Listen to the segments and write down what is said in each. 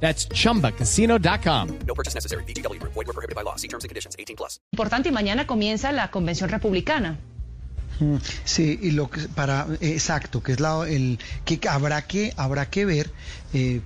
That's chumbacasino.com. No purchase necessary. BGW. Void were prohibited by law. See terms and conditions. 18 plus. Importante y mañana comienza la convención republicana. Sí, y lo que para exacto, que es la el que habrá que habrá que ver eh,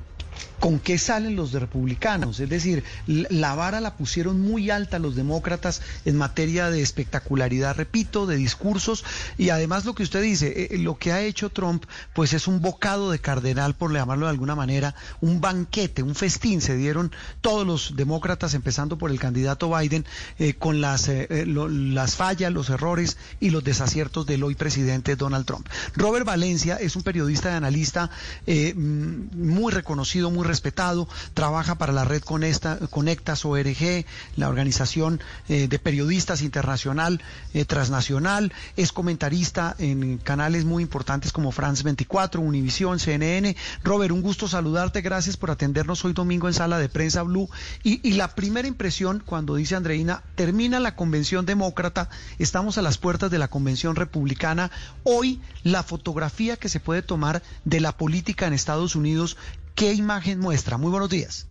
con qué salen los republicanos. Es decir, la vara la pusieron muy alta los demócratas en materia de espectacularidad, repito, de discursos y además lo que usted dice, eh, lo que ha hecho Trump, pues es un bocado de cardenal, por llamarlo de alguna manera, un banquete, un festín. Se dieron todos los demócratas, empezando por el candidato Biden, eh, con las, eh, lo, las fallas, los errores y los desaciertos del hoy presidente Donald Trump. Robert Valencia es un periodista y analista muy reconocido, muy respetado, trabaja para la red Conecta, Conectas ORG, la organización eh, de periodistas internacional, eh, transnacional, es comentarista en canales muy importantes como France 24, Univisión, CNN. Robert, un gusto saludarte, gracias por atendernos hoy domingo en Sala de Prensa Blue. Y, y la primera impresión cuando dice Andreina, termina la convención demócrata, estamos a las puertas de la convención republicana. Hoy la fotografía que se puede tomar de la política en Estados Unidos ¿Qué imagen muestra? Muy buenos días.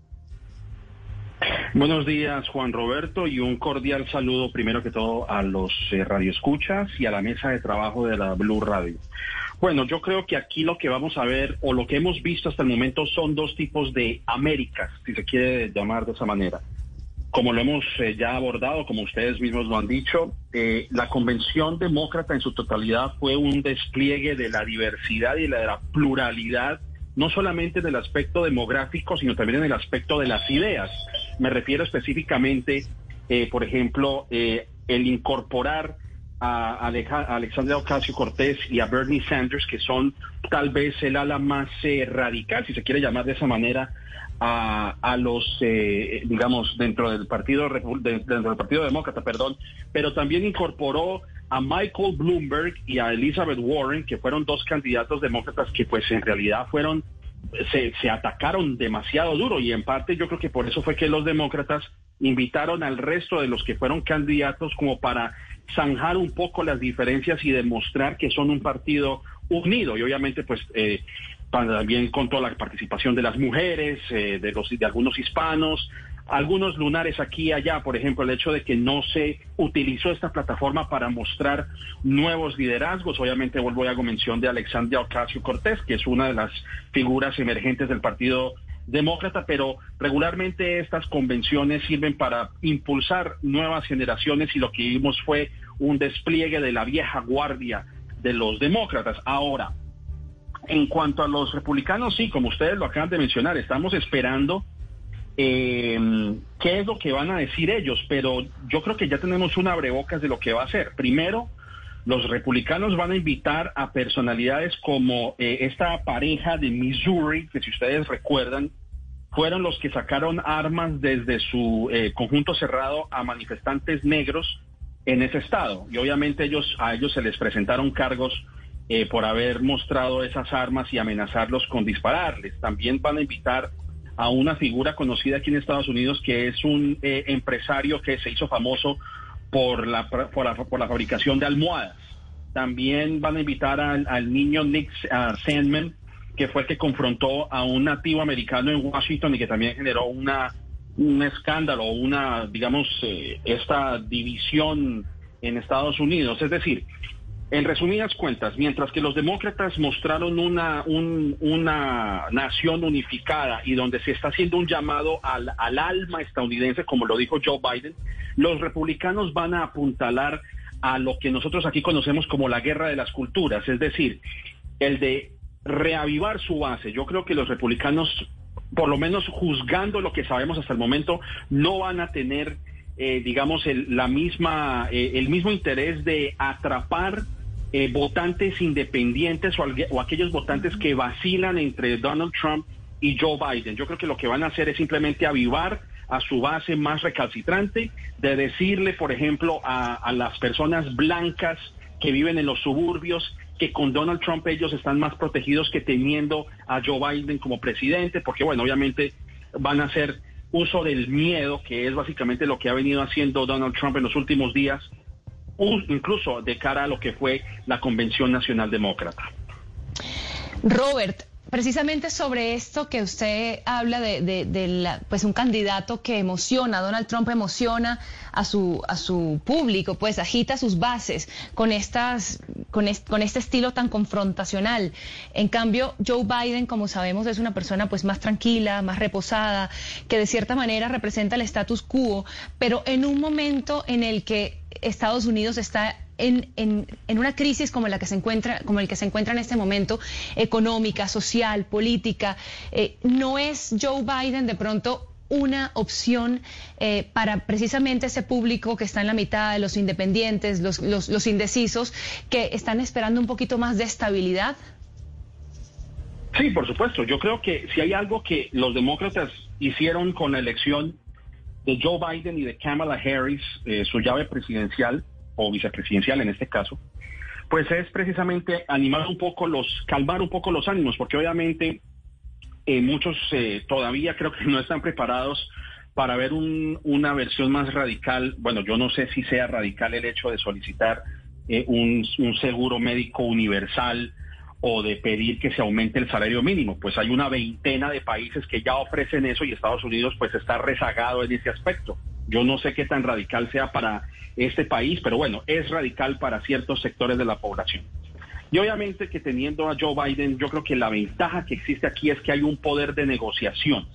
Buenos días, Juan Roberto, y un cordial saludo primero que todo a los eh, radioescuchas y a la mesa de trabajo de la Blue Radio. Bueno, yo creo que aquí lo que vamos a ver o lo que hemos visto hasta el momento son dos tipos de Américas, si se quiere llamar de esa manera. Como lo hemos eh, ya abordado, como ustedes mismos lo han dicho, eh, la convención demócrata en su totalidad fue un despliegue de la diversidad y de la pluralidad no solamente en el aspecto demográfico, sino también en el aspecto de las ideas. Me refiero específicamente, eh, por ejemplo, eh, el incorporar a, Alexandria Ocasio Cortés y a Bernie Sanders, que son tal vez el ala más eh, radical, si se quiere llamar de esa manera, a, a los, digamos, dentro del partido dentro del partido demócrata, perdón, pero también incorporó a Michael Bloomberg y a Elizabeth Warren, que fueron dos candidatos demócratas que pues en realidad fueron, se, se atacaron demasiado duro. Y en parte yo creo que por eso fue que los demócratas invitaron al resto de los que fueron candidatos como para zanjar un poco las diferencias y demostrar que son un partido unido. Y obviamente pues eh, también con toda la participación de las mujeres, eh, de los de algunos hispanos, algunos lunares aquí y allá, por ejemplo, el hecho de que no se utilizó esta plataforma para mostrar nuevos liderazgos. Obviamente vuelvo a mención de Alexandria Ocasio Cortés, que es una de las figuras emergentes del Partido Demócrata, pero regularmente estas convenciones sirven para impulsar nuevas generaciones y lo que vimos fue un despliegue de la vieja guardia de los demócratas. Ahora, en cuanto a los republicanos, sí, como ustedes lo acaban de mencionar, estamos esperando eh, qué es lo que van a decir ellos, pero yo creo que ya tenemos una abrebocas de lo que va a ser. Primero, los republicanos van a invitar a personalidades como eh, esta pareja de Missouri, que si ustedes recuerdan, fueron los que sacaron armas desde su eh, conjunto cerrado a manifestantes negros en ese estado. Y obviamente ellos, a ellos se les presentaron cargos eh, por haber mostrado esas armas y amenazarlos con dispararles. También van a invitar a una figura conocida aquí en Estados Unidos que es un eh, empresario que se hizo famoso por la, por la, fabricación de almohadas. También van a invitar al, niño Nick Sandman, que fue el que confrontó a un nativo americano en Washington y que también generó una un escándalo, una, digamos, eh, esta división en Estados Unidos. Es decir, en resumidas cuentas, mientras que los demócratas mostraron una, una nación unificada y donde se está haciendo un llamado al, al alma estadounidense, como lo dijo Joe Biden, los republicanos van a apuntalar a lo que nosotros aquí conocemos como la guerra de las culturas, es decir, el de reavivar su base. Yo creo que los republicanos, por lo menos juzgando lo que sabemos hasta el momento, no van a tener, eh, digamos, el, la misma, eh, el mismo interés de atrapar eh, votantes independientes o, aquellos votantes que vacilan entre Donald Trump y Joe Biden. Yo creo que lo que van a hacer es simplemente avivar a su base más recalcitrante, de decirle, por ejemplo, a, a las personas blancas que viven en los suburbios que con Donald Trump ellos están más protegidos que teniendo a Joe Biden como presidente, porque bueno, obviamente van a hacer uso del miedo, que es básicamente lo que ha venido haciendo Donald Trump en los últimos días, incluso de cara a lo que fue la Convención Nacional Demócrata. Robert, Precisamente sobre esto que usted habla de, la, pues un candidato que emociona, Donald Trump emociona a su a su público, pues agita sus bases con estas con, este estilo tan confrontacional. En cambio, Joe Biden, como sabemos, es una persona pues más tranquila, más reposada, que de cierta manera representa el status quo, pero en un momento en el que Estados Unidos está en, una crisis como la que se encuentra, como el que se encuentra en este momento, económica, social, política, eh, no es Joe Biden de pronto una opción eh, para precisamente ese público que está en la mitad los independientes, los, los, los indecisos, que están esperando un poquito más de estabilidad? Sí, por supuesto. Yo creo que si hay algo que los demócratas hicieron con la elección de Joe Biden y de Kamala Harris, eh, su llave presidencial, o vicepresidencial en este caso, pues es precisamente animar un poco los, calmar un poco los ánimos, porque obviamente eh, muchos eh, todavía creo que no están preparados para ver una versión más radical. Bueno, yo no sé si sea radical el hecho de solicitar eh, un, un seguro médico universal o de pedir que se aumente el salario mínimo. Pues hay una veintena de países que ya ofrecen eso y Estados Unidos pues está rezagado en ese aspecto. Yo no sé qué tan radical sea para este país, pero bueno, es radical para ciertos sectores de la población. Y obviamente que teniendo a Joe Biden, yo creo que la ventaja que existe aquí es que hay un poder de negociación.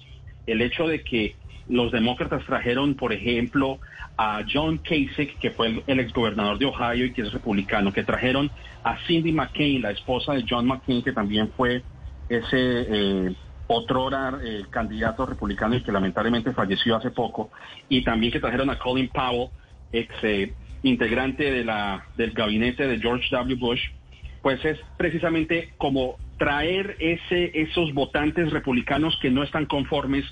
El hecho de que los demócratas trajeron, por ejemplo, a John Kasich, que fue el, exgobernador de Ohio y que es republicano, que trajeron a Cindy McCain, la esposa de John McCain, que también fue ese eh, otro eh, candidato republicano y que lamentablemente falleció hace poco, y también que trajeron a Colin Powell, ex eh, integrante de la, del gabinete de George W. Bush, pues es precisamente como traer ese, esos votantes republicanos que no están conformes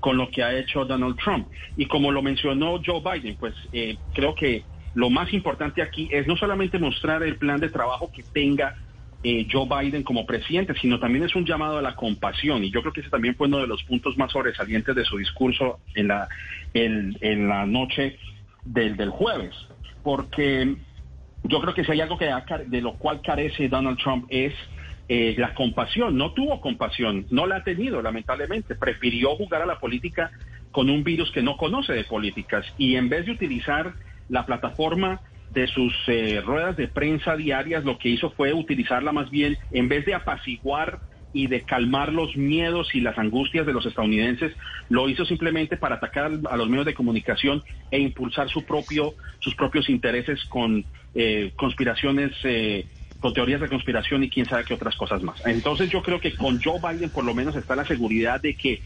con lo que ha hecho Donald Trump. Y como lo mencionó Joe Biden, pues eh, creo que lo más importante aquí es no solamente mostrar el plan de trabajo que tenga eh, Joe Biden como presidente, sino también es un llamado a la compasión. Y yo creo que ese también fue uno de los puntos más sobresalientes de su discurso en la, en la noche del, del jueves, porque yo creo que si hay algo que de lo cual carece Donald Trump es eh, la compasión. No tuvo compasión, no la ha tenido, lamentablemente. Prefirió jugar a la política con un virus que no conoce de políticas y en vez de utilizar la plataforma de sus eh, ruedas de prensa diarias, lo que hizo fue utilizarla más bien, en vez de apaciguar y de calmar los miedos y las angustias de los estadounidenses, lo hizo simplemente para atacar a los medios de comunicación e impulsar su propio, sus propios intereses con eh, conspiraciones, eh, con teorías de conspiración y quién sabe qué otras cosas más. Entonces yo creo que con Joe Biden por lo menos está la seguridad de que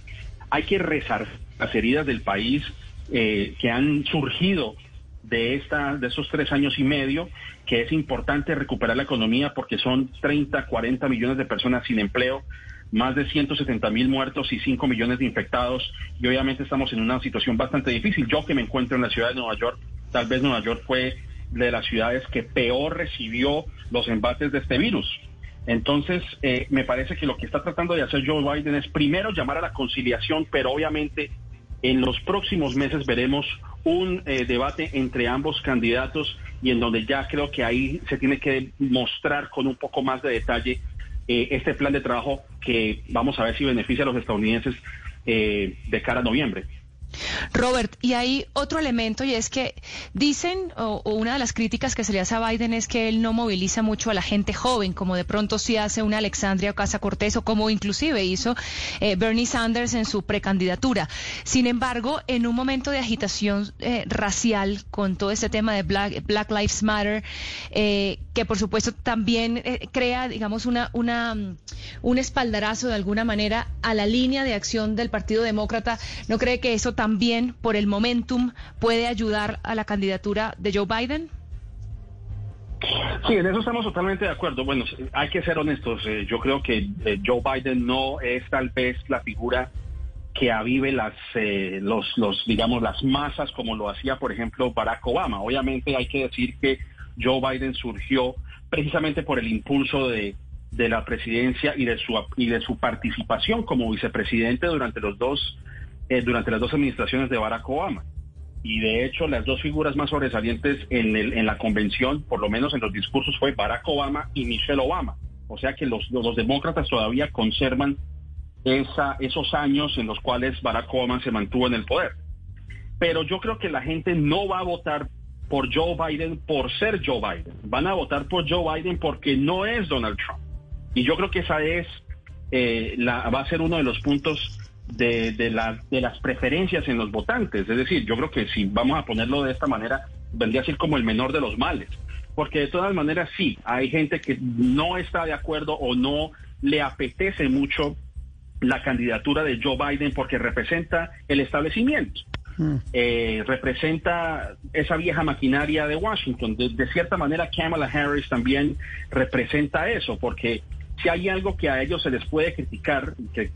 hay que rezar las heridas del país eh, que han surgido de, esta, de esos tres años y medio, que es importante recuperar la economía porque son 30, 40 millones de personas sin empleo, más de 170 mil muertos y 5 millones de infectados. Y obviamente estamos en una situación bastante difícil. Yo que me encuentro en la ciudad de Nueva York, tal vez Nueva York fue de las ciudades que peor recibió los embates de este virus. Entonces, eh, me parece que lo que está tratando de hacer Joe Biden es primero llamar a la conciliación, pero obviamente en los próximos meses veremos un eh, debate entre ambos candidatos y en donde ya creo que ahí se tiene que mostrar con un poco más de detalle eh, este plan de trabajo que vamos a ver si beneficia a los estadounidenses eh, de cara a noviembre. Robert, y hay otro elemento y es que dicen, o, una de las críticas que se le hace a Biden es que él no moviliza mucho a la gente joven, como de pronto sí hace una Alexandria Casa Cortés o como inclusive hizo eh, Bernie Sanders en su precandidatura. Sin embargo, en un momento de agitación eh, racial con todo este tema de Black, Black Lives Matter, eh, que por supuesto también crea, digamos, una, una, un espaldarazo de alguna manera a la línea de acción del Partido Demócrata, ¿no cree que eso también por el momentum puede ayudar a la candidatura de Joe Biden? Sí, en eso estamos totalmente de acuerdo. Bueno, hay que ser honestos. Eh, yo creo que eh, Joe Biden no es tal vez la figura que avive las, eh, los, los, digamos, las masas como lo hacía, por ejemplo, Barack Obama. Obviamente hay que decir que Joe Biden surgió precisamente por el impulso de, de la presidencia y de su y de su participación como vicepresidente durante los dos eh, durante las dos administraciones de Barack Obama. Y de hecho las dos figuras más sobresalientes en, el, en la convención por lo menos en los discursos fue Barack Obama y Michelle Obama. O sea que los, los demócratas todavía conservan esa, esos años en los cuales Barack Obama se mantuvo en el poder. Pero yo creo que la gente no va a votar por Joe Biden por ser Joe Biden van a votar por Joe Biden porque no es Donald Trump y yo creo que esa es, eh, la, va a ser uno de los puntos de, de, de las preferencias en los votantes. Es decir, yo creo que si vamos a ponerlo de esta manera, vendría a ser como el menor de los males. Porque de todas maneras sí, hay gente que no está de acuerdo o no le apetece mucho la candidatura de Joe Biden porque representa el establecimiento. Mm. Eh, representa esa vieja maquinaria de Washington. De, cierta manera, Kamala Harris también representa eso, porque si hay algo que a ellos se les puede criticar, que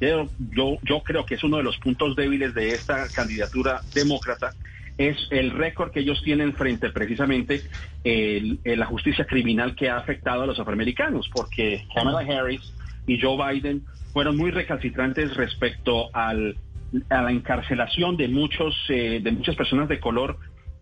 yo, creo que es uno de los puntos débiles de esta candidatura demócrata, es el récord que ellos tienen frente precisamente el, la justicia criminal que ha afectado a los afroamericanos, porque Kamala Harris y Joe Biden fueron muy recalcitrantes respecto al, a la encarcelación de muchos eh, de muchas personas de color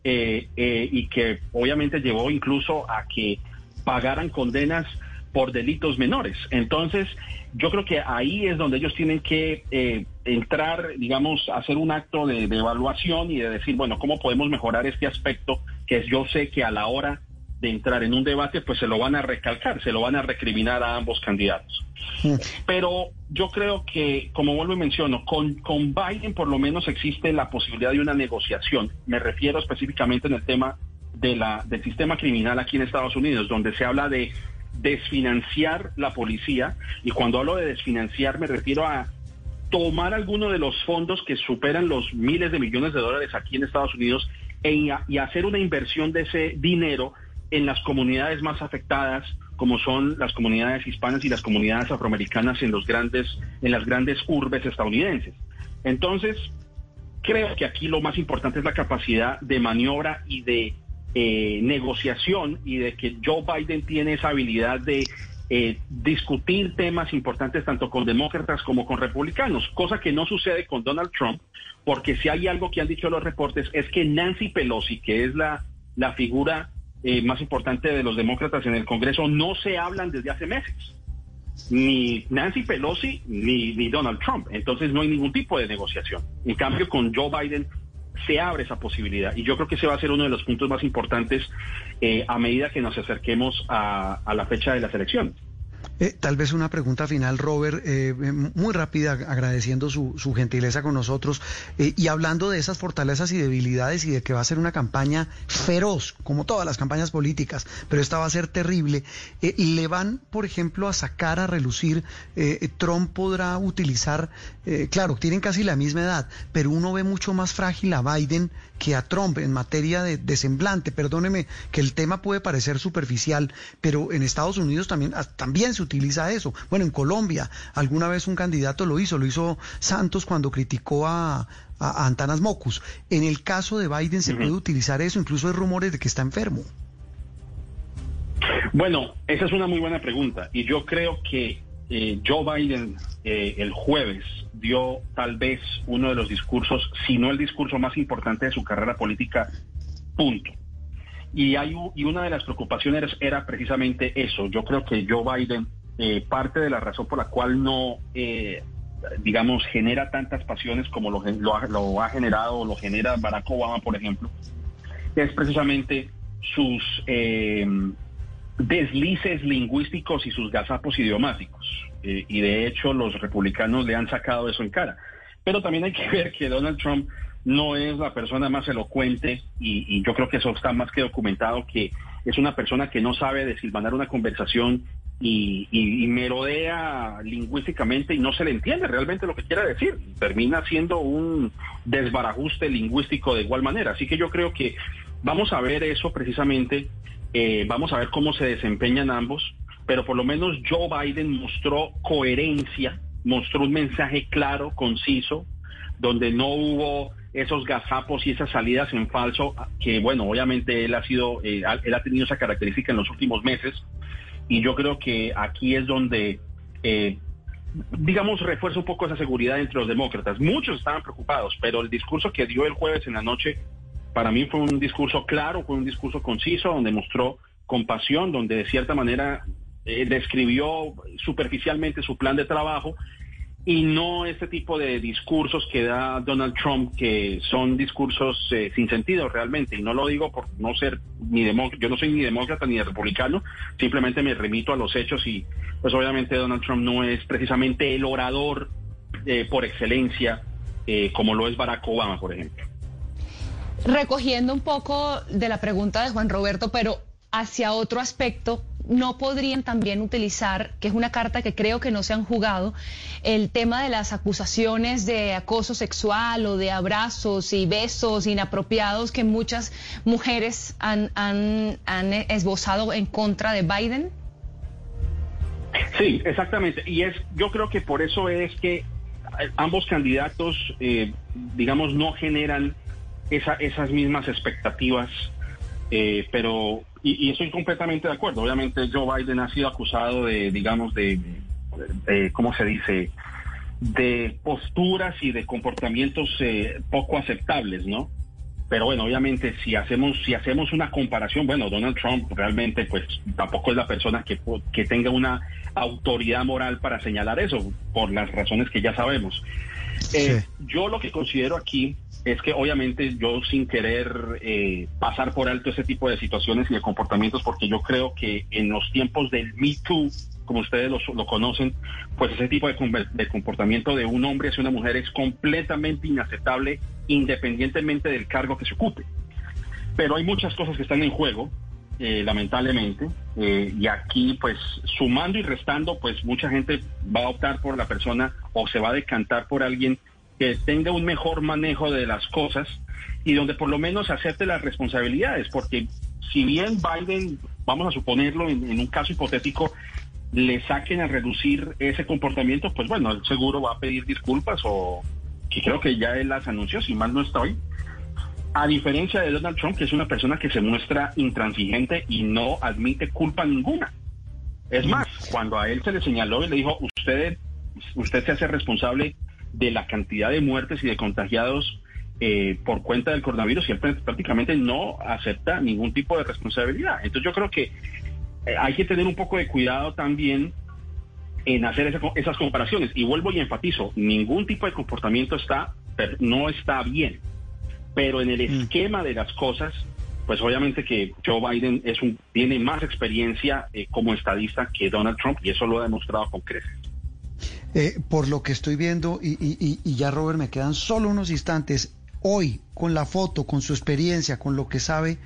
eh, eh, y que obviamente llevó incluso a que pagaran condenas por delitos menores. Entonces, yo creo que ahí es donde ellos tienen que eh, entrar, digamos, hacer un acto de, de, evaluación y de decir, bueno, ¿cómo podemos mejorar este aspecto? Que yo sé que a la hora de entrar en un debate, pues se lo van a recalcar, se lo van a recriminar a ambos candidatos. Sí. Pero yo creo que, como vuelvo y menciono, con, con Biden por lo menos existe la posibilidad de una negociación. Me refiero específicamente en el tema de la, del sistema criminal aquí en Estados Unidos, donde se habla de desfinanciar la policía y cuando hablo de desfinanciar me refiero a tomar alguno de los fondos que superan los miles de millones de dólares aquí en Estados Unidos e, y hacer una inversión de ese dinero en las comunidades más afectadas como son las comunidades hispanas y las comunidades afroamericanas en los grandes en las grandes urbes estadounidenses. Entonces, creo que aquí lo más importante es la capacidad de maniobra y de eh, negociación y de que Joe Biden tiene esa habilidad de eh, discutir temas importantes tanto con demócratas como con republicanos, cosa que no sucede con Donald Trump, porque si hay algo que han dicho los reportes es que Nancy Pelosi, que es la, la figura eh, más importante de los demócratas en el Congreso, no se hablan desde hace meses. Ni Nancy Pelosi ni, Donald Trump. Entonces no hay ningún tipo de negociación. En cambio, con Joe Biden se abre esa posibilidad. Y yo creo que ese va a ser uno de los puntos más importantes eh, a medida que nos acerquemos a, a la fecha de las elecciones. Eh, tal vez una pregunta final, Robert, eh, muy rápida, agradeciendo su, su gentileza con nosotros eh, y hablando de esas fortalezas y debilidades y de que va a ser una campaña feroz, como todas las campañas políticas, pero esta va a ser terrible. Eh, le van, por ejemplo, a sacar a relucir, eh, Trump podrá utilizar, claro, tienen casi la misma edad, pero uno ve mucho más frágil a Biden que a Trump en materia de, semblante. Perdóneme que el tema puede parecer superficial, pero en Estados Unidos también, también se utiliza eso. Bueno, en Colombia alguna vez un candidato lo hizo, lo hizo Santos cuando criticó a, Antanas Mocus. En el caso de Biden se uh -huh. puede utilizar eso, incluso hay rumores de que está enfermo. Bueno, esa es una muy buena pregunta y yo creo que eh, Joe Biden eh, el jueves dio tal vez uno de los discursos, si no el discurso más importante de su carrera política, punto. Y, hay, y una de las preocupaciones era precisamente eso. Yo creo que Joe Biden, eh, parte de la razón por la cual no, eh, digamos, genera tantas pasiones como lo, lo, ha, lo ha generado o lo genera Barack Obama, por ejemplo, es precisamente sus eh, deslices lingüísticos y sus gazapos idiomáticos. Eh, y de hecho los republicanos le han sacado eso en cara. Pero también hay que ver que Donald Trump no es la persona más elocuente y, yo creo que eso está más que documentado, que es una persona que no sabe desilvanar una conversación y, merodea lingüísticamente y no se le entiende realmente lo que quiera decir. Termina siendo un desbarajuste lingüístico de igual manera. Así que yo creo que vamos a ver eso precisamente, eh, vamos a ver cómo se desempeñan ambos, pero por lo menos Joe Biden mostró coherencia, mostró un mensaje claro, conciso, donde no hubo esos gazapos y esas salidas en falso, que bueno, obviamente él ha sido, eh, él ha tenido esa característica en los últimos meses, y yo creo que aquí es donde, eh, digamos, refuerza un poco esa seguridad entre los demócratas. Muchos estaban preocupados, pero el discurso que dio el jueves en la noche, para mí fue un discurso claro, fue un discurso conciso, donde mostró compasión, donde de cierta manera eh, describió superficialmente su plan de trabajo y no este tipo de discursos que da Donald Trump, que son discursos eh, sin sentido realmente. Y no lo digo por no ser ni demócrata, yo no soy ni demócrata ni republicano, simplemente me remito a los hechos y pues obviamente Donald Trump no es precisamente el orador eh, por excelencia eh, como lo es Barack Obama, por ejemplo. Recogiendo un poco de la pregunta de Juan Roberto, pero hacia otro aspecto, no podrían también utilizar, que es una carta que creo que no se han jugado, el tema de las acusaciones de acoso sexual o de abrazos y besos inapropiados que muchas mujeres han, han, esbozado en contra de Biden? Sí, exactamente. Y es, yo creo que por eso es que ambos candidatos, eh, digamos, no generan esa, esas mismas expectativas, eh, pero y, estoy completamente de acuerdo. Obviamente Joe Biden ha sido acusado de, digamos, de, ¿cómo se dice? De posturas y de comportamientos eh, poco aceptables, ¿no? Pero bueno, obviamente si hacemos si hacemos una comparación, bueno, Donald Trump realmente pues tampoco es la persona que, que tenga una autoridad moral para señalar eso, por las razones que ya sabemos. Eh, yo lo que considero aquí es que obviamente yo sin querer eh, pasar por alto ese tipo de situaciones y de comportamientos, porque yo creo que en los tiempos del Me Too, como ustedes lo, conocen, pues ese tipo de, de, comportamiento de un hombre hacia una mujer es completamente inaceptable independientemente del cargo que se ocupe. Pero hay muchas cosas que están en juego, eh, lamentablemente, eh, y aquí pues sumando y restando, pues mucha gente va a optar por la persona o se va a decantar por alguien que tenga un mejor manejo de las cosas y donde por lo menos acepte las responsabilidades, porque si bien Biden, vamos a suponerlo en, un caso hipotético, le saquen a reducir ese comportamiento, pues bueno, él seguro va a pedir disculpas o que creo que ya él las anunció, si mal no estoy. A diferencia de Donald Trump, que es una persona que se muestra intransigente y no admite culpa ninguna. Es más, cuando a él se le señaló y le dijo, usted, usted se hace responsable de la cantidad de muertes y de contagiados eh, por cuenta del coronavirus y él prácticamente no acepta ningún tipo de responsabilidad. Entonces yo creo que eh, hay que tener un poco de cuidado también en hacer esas comparaciones. Y vuelvo y enfatizo, ningún tipo de comportamiento está, no está bien. Pero en el mm. esquema de las cosas, pues obviamente que Joe Biden es un, tiene más experiencia eh, como estadista que Donald Trump y eso lo ha demostrado con creces. Eh, por lo que estoy viendo, y, ya Robert, me quedan solo unos instantes, hoy, con la foto, con su experiencia, con lo que sabe,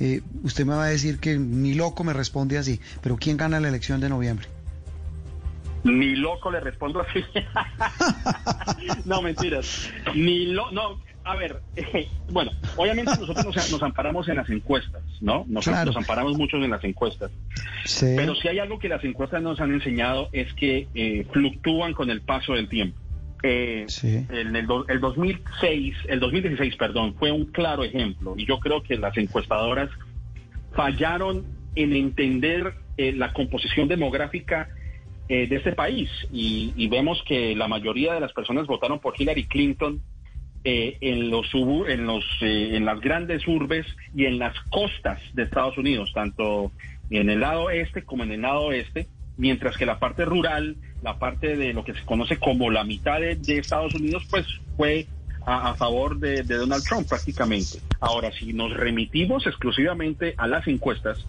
eh, usted me va a decir que ni loco me responde así, pero ¿quién gana la elección de noviembre? Ni loco le respondo así. no, mentiras. Ni lo, no, a ver, bueno, obviamente nosotros nos, amparamos en las encuestas, ¿no? Nos, nos amparamos mucho en las encuestas. Pero si hay algo que las encuestas nos han enseñado es que eh, fluctúan con el paso del tiempo. Eh, el, el, 2006, el 2016, perdón, fue un claro ejemplo y yo creo que las encuestadoras fallaron en entender eh, la composición demográfica de este país y, y vemos que la mayoría de las personas votaron por Hillary Clinton eh, en los en los eh, en las grandes urbes y en las costas de Estados Unidos, tanto en el lado este como en el lado oeste, mientras que la parte rural, la parte de lo que se conoce como la mitad de, Estados Unidos, pues fue a, favor de, Donald Trump prácticamente. Ahora, si nos remitimos exclusivamente a las encuestas,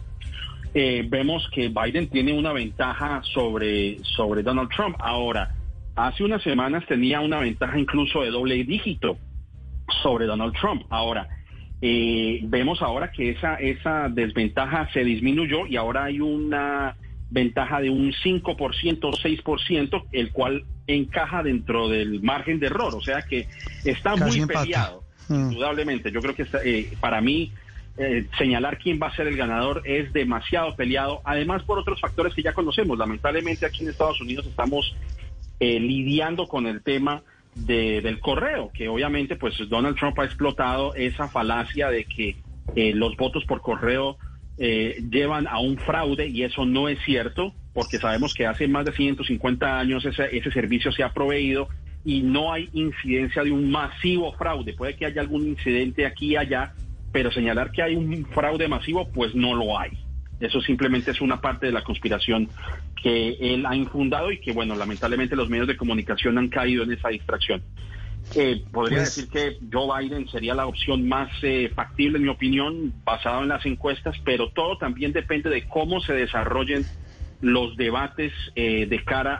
eh, vemos que Biden tiene una ventaja sobre, sobre Donald Trump. Ahora, hace unas semanas tenía una ventaja incluso de doble dígito sobre Donald Trump. Ahora, eh, vemos ahora que esa, esa desventaja se disminuyó y ahora hay una ventaja de un 5% o 6%, el cual encaja dentro del margen de error. O sea que está muy peleado, mm. indudablemente. Yo creo que eh, para mí eh, señalar quién va a ser el ganador es demasiado peleado. Además, por otros factores que ya conocemos. Lamentablemente aquí en Estados Unidos estamos lidiando con el tema de- del correo, que obviamente pues Donald Trump ha explotado esa falacia de que eh, los votos por correo eh, llevan a un fraude y eso no es cierto, porque sabemos que hace más de 150 años ese, ese servicio se ha proveído y no hay incidencia de un masivo fraude. Puede que haya algún incidente aquí y allá, pero señalar que hay un fraude masivo, pues no lo hay. Eso simplemente es una parte de la conspiración que él ha infundado y que, bueno, lamentablemente los medios de comunicación han caído en esa distracción. Eh, podría Pues- decir que Joe Biden sería la opción más eh, factible, en mi opinión, basado en las encuestas, pero todo también depende de cómo se desarrollen los debates eh, de cara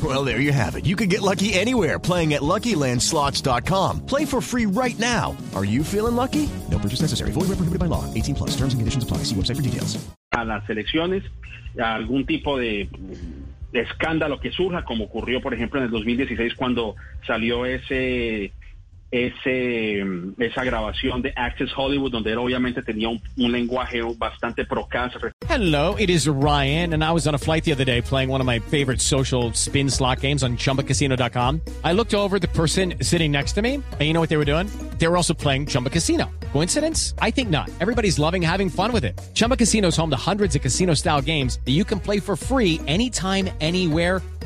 Well, there you have it. You can get lucky anywhere playing at LuckyLandSlots.com. Play for free right now. Are you feeling lucky? No purchase necessary. Void where prohibited by law. 18 plus. Terms and conditions apply. See website for details. a las elecciones, a algún tipo de, de escándalo que surja, como ocurrió, por ejemplo, en el 2016 cuando salió ese ese mm, esa grabación de Access Hollywood, donde él obviamente tenía un, un lenguaje bastante. Hello, it is Ryan, and I was on a flight the other day playing one of my favorite social spin slot games on chumbacasino.com. I looked over the person sitting next to me, and you know what they were doing? They were also playing Chumba Casino. Coincidence? I think not. Everybody's loving having fun with it. Chumba Casino is home to hundreds of casino style games that you can play for free anytime, anywhere